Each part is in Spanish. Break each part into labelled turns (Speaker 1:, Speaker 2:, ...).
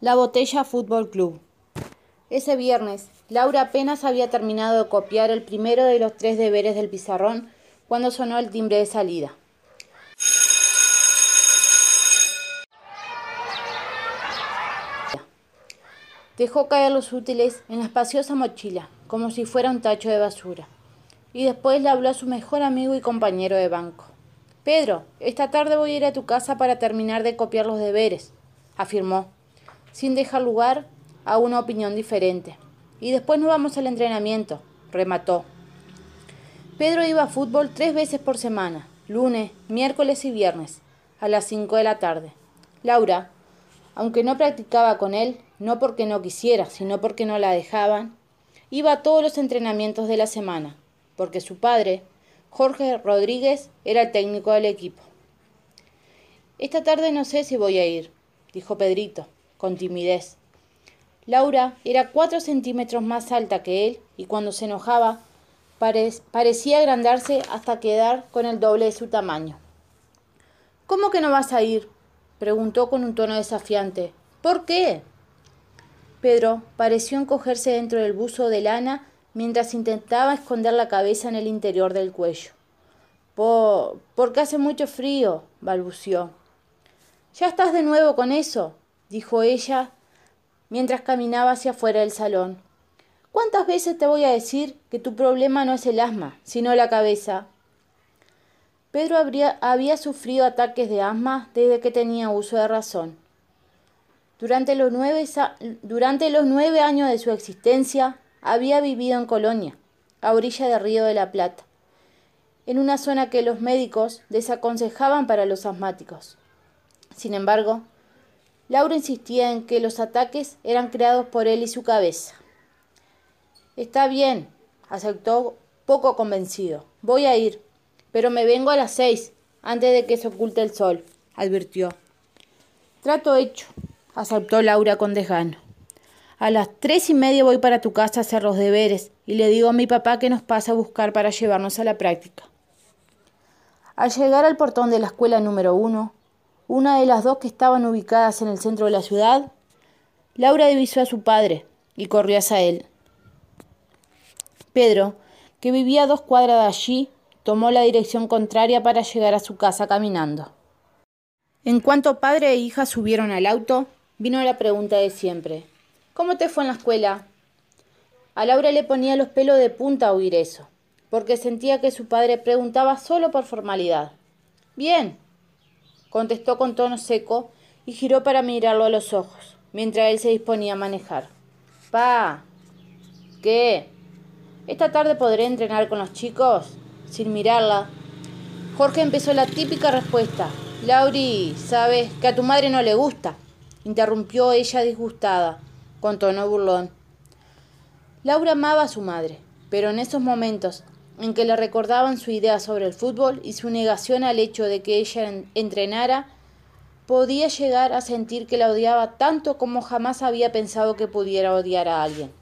Speaker 1: La Botella Fútbol Club. Ese viernes, Laura apenas había terminado de copiar el primero de los tres deberes del pizarrón cuando sonó el timbre de salida. Dejó caer los útiles en la espaciosa mochila, como si fuera un tacho de basura, y después le habló a su mejor amigo y compañero de banco. Pedro, esta tarde voy a ir a tu casa para terminar de copiar los deberes, afirmó sin dejar lugar a una opinión diferente. Y después nos vamos al entrenamiento, remató. Pedro iba a fútbol tres veces por semana, lunes, miércoles y viernes, a las cinco de la tarde. Laura, aunque no practicaba con él, no porque no quisiera, sino porque no la dejaban, iba a todos los entrenamientos de la semana, porque su padre, Jorge Rodríguez, era el técnico del equipo. Esta tarde no sé si voy a ir, dijo Pedrito, con timidez. Laura era cuatro centímetros más alta que él y cuando se enojaba parecía agrandarse hasta quedar con el doble de su tamaño. ¿Cómo que no vas a ir? preguntó con un tono desafiante. ¿Por qué? Pedro pareció encogerse dentro del buzo de lana mientras intentaba esconder la cabeza en el interior del cuello. Por... porque hace mucho frío, balbució. ¿Ya estás de nuevo con eso? Dijo ella mientras caminaba hacia afuera del salón. ¿Cuántas veces te voy a decir que tu problema no es el asma, sino la cabeza? Pedro había sufrido ataques de asma desde que tenía uso de razón. Durante los, nueve, durante los nueve años de su existencia había vivido en Colonia, a orilla del río de la Plata, en una zona que los médicos desaconsejaban para los asmáticos. Sin embargo, Laura insistía en que los ataques eran creados por él y su cabeza. Está bien, aceptó poco convencido. Voy a ir, pero me vengo a las seis, antes de que se oculte el sol, advirtió. Trato hecho, aceptó Laura con desgano. A las tres y media voy para tu casa a hacer los deberes y le digo a mi papá que nos pasa a buscar para llevarnos a la práctica. Al llegar al portón de la escuela número uno, una de las dos que estaban ubicadas en el centro de la ciudad, Laura divisó a su padre y corrió hacia él. Pedro, que vivía a dos cuadras de allí, tomó la dirección contraria para llegar a su casa caminando. En cuanto padre e hija subieron al auto, vino la pregunta de siempre. ¿Cómo te fue en la escuela? A Laura le ponía los pelos de punta a oír eso, porque sentía que su padre preguntaba solo por formalidad. Bien, contestó con tono seco y giró para mirarlo a los ojos, mientras él se disponía a manejar. Pa. ¿Qué? ¿Esta tarde podré entrenar con los chicos? Sin mirarla. Jorge empezó la típica respuesta. Lauri, sabes que a tu madre no le gusta. Interrumpió ella disgustada, con tono burlón. Laura amaba a su madre, pero en esos momentos en que le recordaban su idea sobre el fútbol y su negación al hecho de que ella entrenara, podía llegar a sentir que la odiaba tanto como jamás había pensado que pudiera odiar a alguien.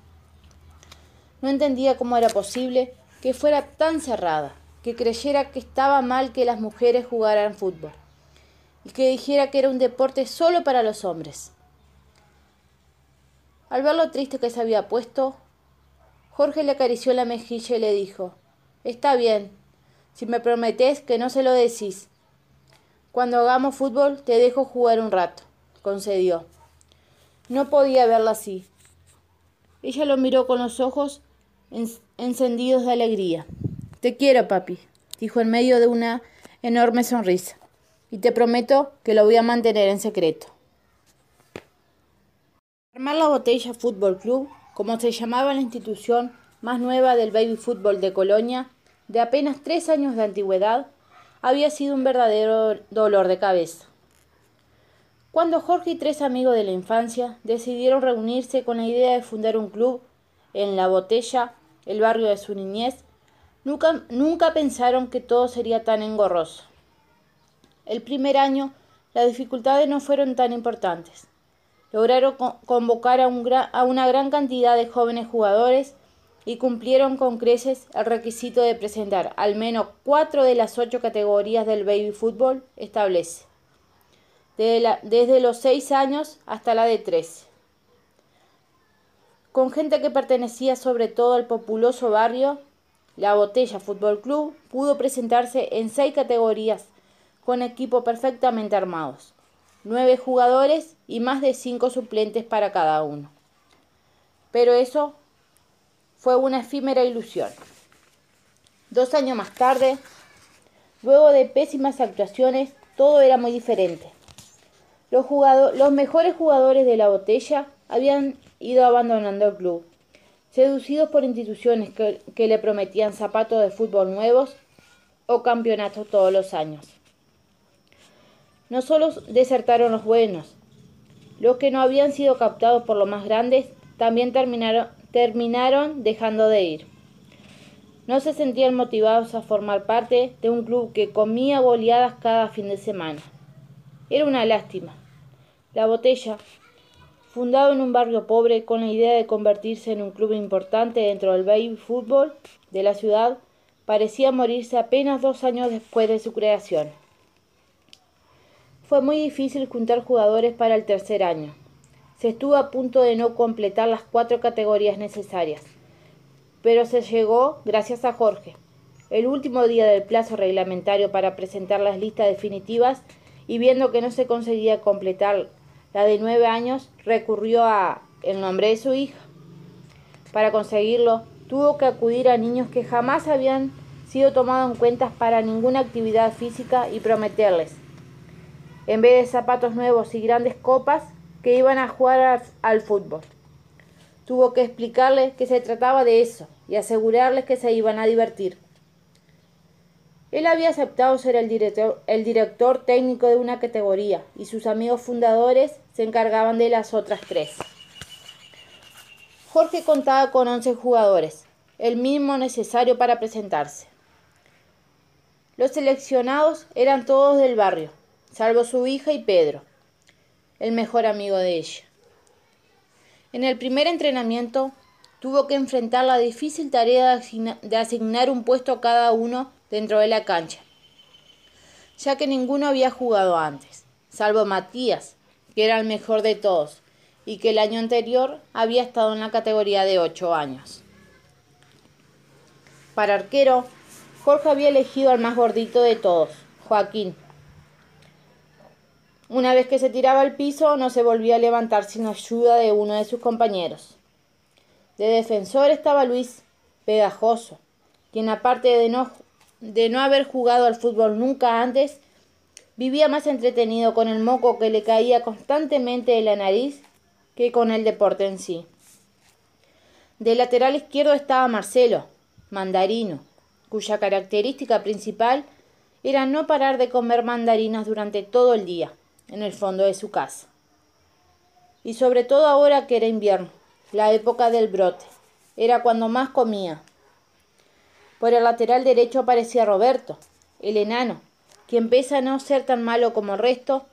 Speaker 1: No entendía cómo era posible que fuera tan cerrada, que creyera que estaba mal que las mujeres jugaran fútbol y que dijera que era un deporte solo para los hombres. Al ver lo triste que se había puesto, Jorge le acarició la mejilla y le dijo Está bien, si me prometes que no se lo decís. Cuando hagamos fútbol te dejo jugar un rato, concedió. No podía verla así. Ella lo miró con los ojos encendidos de alegría. Te quiero, papi, dijo en medio de una enorme sonrisa. Y te prometo que lo voy a mantener en secreto. Armar la botella Fútbol Club, como se llamaba la institución más nueva del baby fútbol de Colonia, de apenas tres años de antigüedad, había sido un verdadero dolor de cabeza. Cuando Jorge y tres amigos de la infancia decidieron reunirse con la idea de fundar un club en La Botella, el barrio de su niñez, nunca, nunca pensaron que todo sería tan engorroso. El primer año las dificultades no fueron tan importantes. Lograron convocar a, a una gran cantidad de jóvenes jugadores y cumplieron con creces el requisito de presentar al menos cuatro de las ocho categorías del baby fútbol establece, desde, desde los seis años hasta la de trece. con gente que pertenecía sobre todo al populoso barrio, la Botella Fútbol Club pudo presentarse en seis categorías con equipos perfectamente armados, nueve jugadores y más de cinco suplentes para cada uno. Pero eso fue una efímera ilusión. Dos años más tarde, luego de pésimas actuaciones, todo era muy diferente. Los, los mejores jugadores de la botella habían ido abandonando el club, seducidos por instituciones que, que le prometían zapatos de fútbol nuevos o campeonatos todos los años. No solo desertaron los buenos, los que no habían sido captados por los más grandes también terminaron, terminaron dejando de ir. No se sentían motivados a formar parte de un club que comía goleadas cada fin de semana. Era una lástima. La botella, fundado en un barrio pobre con la idea de convertirse en un club importante dentro del baby fútbol de la ciudad, parecía morirse apenas dos años después de su creación. Fue muy difícil juntar jugadores para el tercer año. Se estuvo a punto de no completar las cuatro categorías necesarias pero se llegó gracias a Jorge. El último día del plazo reglamentario para presentar las listas definitivas y viendo que no se conseguía completar la de nueve años, recurrió a el nombre de su hija. Para conseguirlo, tuvo que acudir a niños que jamás habían sido tomados en cuenta para ninguna actividad física y prometerles, en vez de zapatos nuevos y grandes copas, que iban a jugar al fútbol. Tuvo que explicarles que se trataba de eso y asegurarles que se iban a divertir. Él había aceptado ser el director, el director técnico de una categoría y sus amigos fundadores se encargaban de las otras tres. Jorge contaba con 11 jugadores, el mínimo necesario para presentarse. Los seleccionados eran todos del barrio, salvo su hija y Pedro, el mejor amigo de ella. En el primer entrenamiento tuvo que enfrentar la difícil tarea de asignar un puesto a cada uno dentro de la cancha, ya que ninguno había jugado antes, salvo Matías, que era el mejor de todos y que el año anterior había estado en la categoría de 8 años. Para arquero, Jorge había elegido al más gordito de todos, Joaquín, una vez que se tiraba al piso, no se volvía a levantar sin ayuda de uno de sus compañeros. De defensor estaba Luis, pegajoso, quien aparte de no, de no haber jugado al fútbol nunca antes, vivía más entretenido con el moco que le caía constantemente de la nariz que con el deporte en sí. De lateral izquierdo estaba Marcelo, mandarino, cuya característica principal era no parar de comer mandarinas durante todo el día en el fondo de su casa. Y sobre todo ahora que era invierno, la época del brote, era cuando más comía. Por el lateral derecho aparecía Roberto, el enano, quien pese a no ser tan malo como el resto,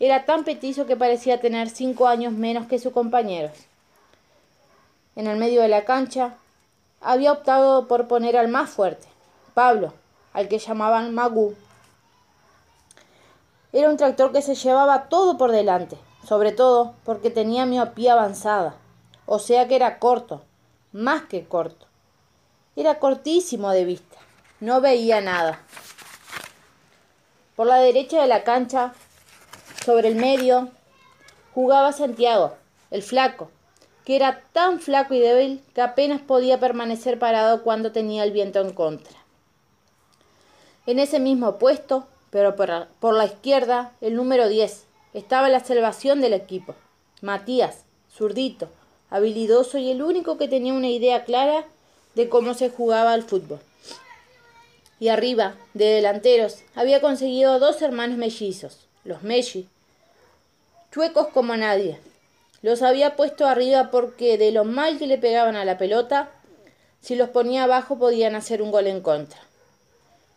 Speaker 1: era tan petizo que parecía tener cinco años menos que sus compañeros. En el medio de la cancha, había optado por poner al más fuerte, Pablo, al que llamaban Magú, era un tractor que se llevaba todo por delante, sobre todo porque tenía miopía avanzada, o sea que era corto, más que corto. Era cortísimo de vista, no veía nada. Por la derecha de la cancha, sobre el medio, jugaba Santiago, el flaco, que era tan flaco y débil que apenas podía permanecer parado cuando tenía el viento en contra. En ese mismo puesto pero por, la izquierda el número 10. Estaba la salvación del equipo. Matías, zurdito, habilidoso y el único que tenía una idea clara de cómo se jugaba al fútbol. Y arriba, de delanteros, había conseguido dos hermanos mellizos, los Melli, chuecos como nadie. Los había puesto arriba porque de lo mal que le pegaban a la pelota, si los ponía abajo podían hacer un gol en contra.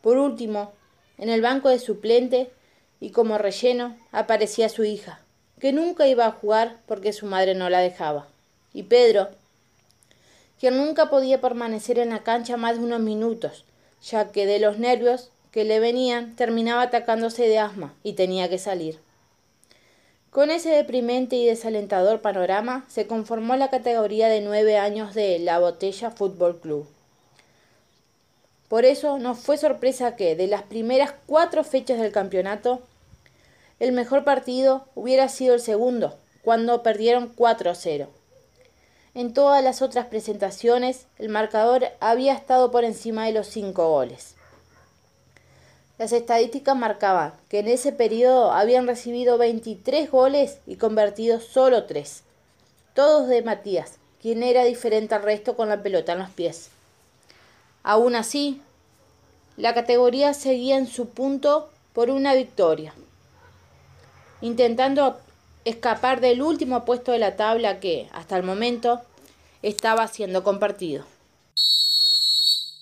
Speaker 1: Por último, en el banco de suplente y como relleno aparecía su hija, que nunca iba a jugar porque su madre no la dejaba. Y Pedro, quien nunca podía permanecer en la cancha más de unos minutos, ya que de los nervios que le venían terminaba atacándose de asma y tenía que salir. Con ese deprimente y desalentador panorama se conformó la categoría de nueve años de La Botella Fútbol Club. Por eso no fue sorpresa que, de las primeras cuatro fechas del campeonato, el mejor partido hubiera sido el segundo, cuando perdieron 4-0. En todas las otras presentaciones, el marcador había estado por encima de los cinco goles. Las estadísticas marcaban que en ese periodo habían recibido 23 goles y convertido solo 3, todos de Matías, quien era diferente al resto con la pelota en los pies. Aún así, la categoría seguía en su punto por una victoria, intentando escapar del último puesto de la tabla que, hasta el momento, estaba siendo compartido.